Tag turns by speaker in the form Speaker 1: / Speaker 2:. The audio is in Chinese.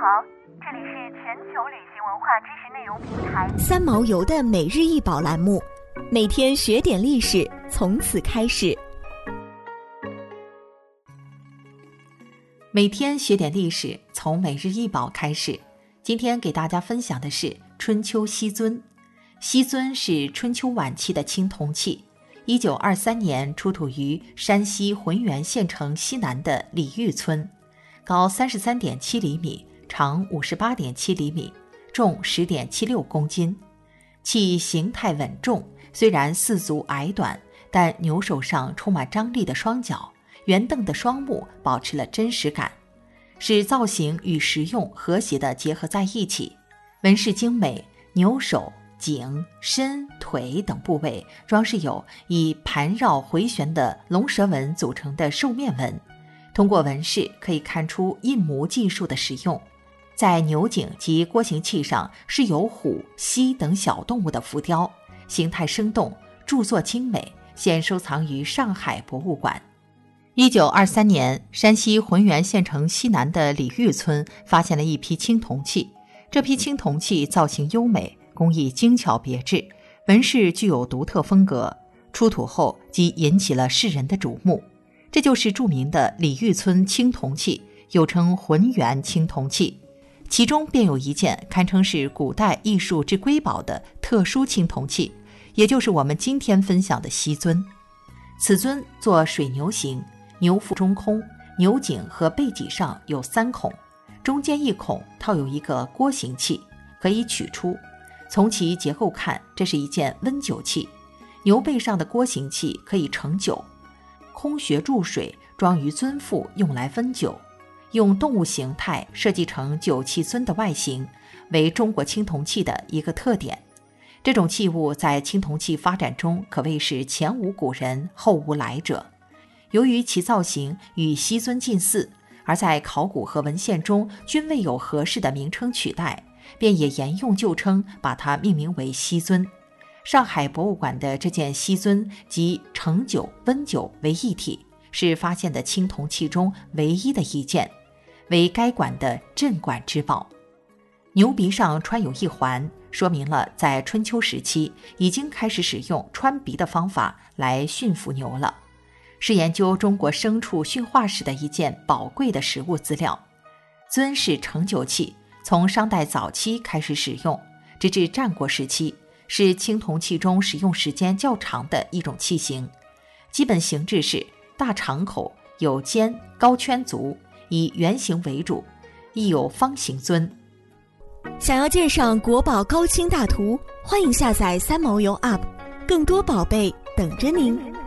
Speaker 1: 好，这里是全球旅行文化知识内容平台
Speaker 2: 三毛游的每日一宝栏目，每天学点历史，从此开始。
Speaker 3: 每天学点历史，从每日一宝开始。今天给大家分享的是春秋西尊。西尊是春秋晚期的青铜器，一九二三年出土于山西浑源县城西南的李峪村，高三十三点七厘米。长五十八点七厘米，重十点七六公斤，其形态稳重。虽然四足矮短，但牛手上充满张力的双脚、圆瞪的双目保持了真实感，使造型与实用和谐地结合在一起。纹饰精美，牛手、颈、身、腿等部位装饰有以盘绕回旋的龙蛇纹组成的兽面纹。通过纹饰可以看出印模技术的使用。在牛颈及郭形器上是有虎、犀等小动物的浮雕，形态生动，著作精美，现收藏于上海博物馆。一九二三年，山西浑源县城西南的李峪村发现了一批青铜器，这批青铜器造型优美，工艺精巧别致，纹饰具有独特风格，出土后即引起了世人的瞩目。这就是著名的李峪村青铜器，又称浑源青铜器。其中便有一件堪称是古代艺术之瑰宝的特殊青铜器，也就是我们今天分享的西尊。此尊作水牛形，牛腹中空，牛颈和背脊上有三孔，中间一孔套有一个锅形器，可以取出。从其结构看，这是一件温酒器。牛背上的锅形器可以盛酒，空穴注水装于尊腹，用来分酒。用动物形态设计成酒器尊的外形，为中国青铜器的一个特点。这种器物在青铜器发展中可谓是前无古人后无来者。由于其造型与西尊近似，而在考古和文献中均未有合适的名称取代，便也沿用旧称，把它命名为西尊。上海博物馆的这件西尊集盛酒、温酒为一体，是发现的青铜器中唯一的一件。为该馆的镇馆之宝，牛鼻上穿有一环，说明了在春秋时期已经开始使用穿鼻的方法来驯服牛了，是研究中国牲畜驯化史的一件宝贵的实物资料。尊是盛酒器，从商代早期开始使用，直至战国时期，是青铜器中使用时间较长的一种器型。基本形制是大敞口，有尖，高圈足。以圆形为主，亦有方形尊。
Speaker 2: 想要鉴赏国宝高清大图，欢迎下载三毛游 App，更多宝贝等着您。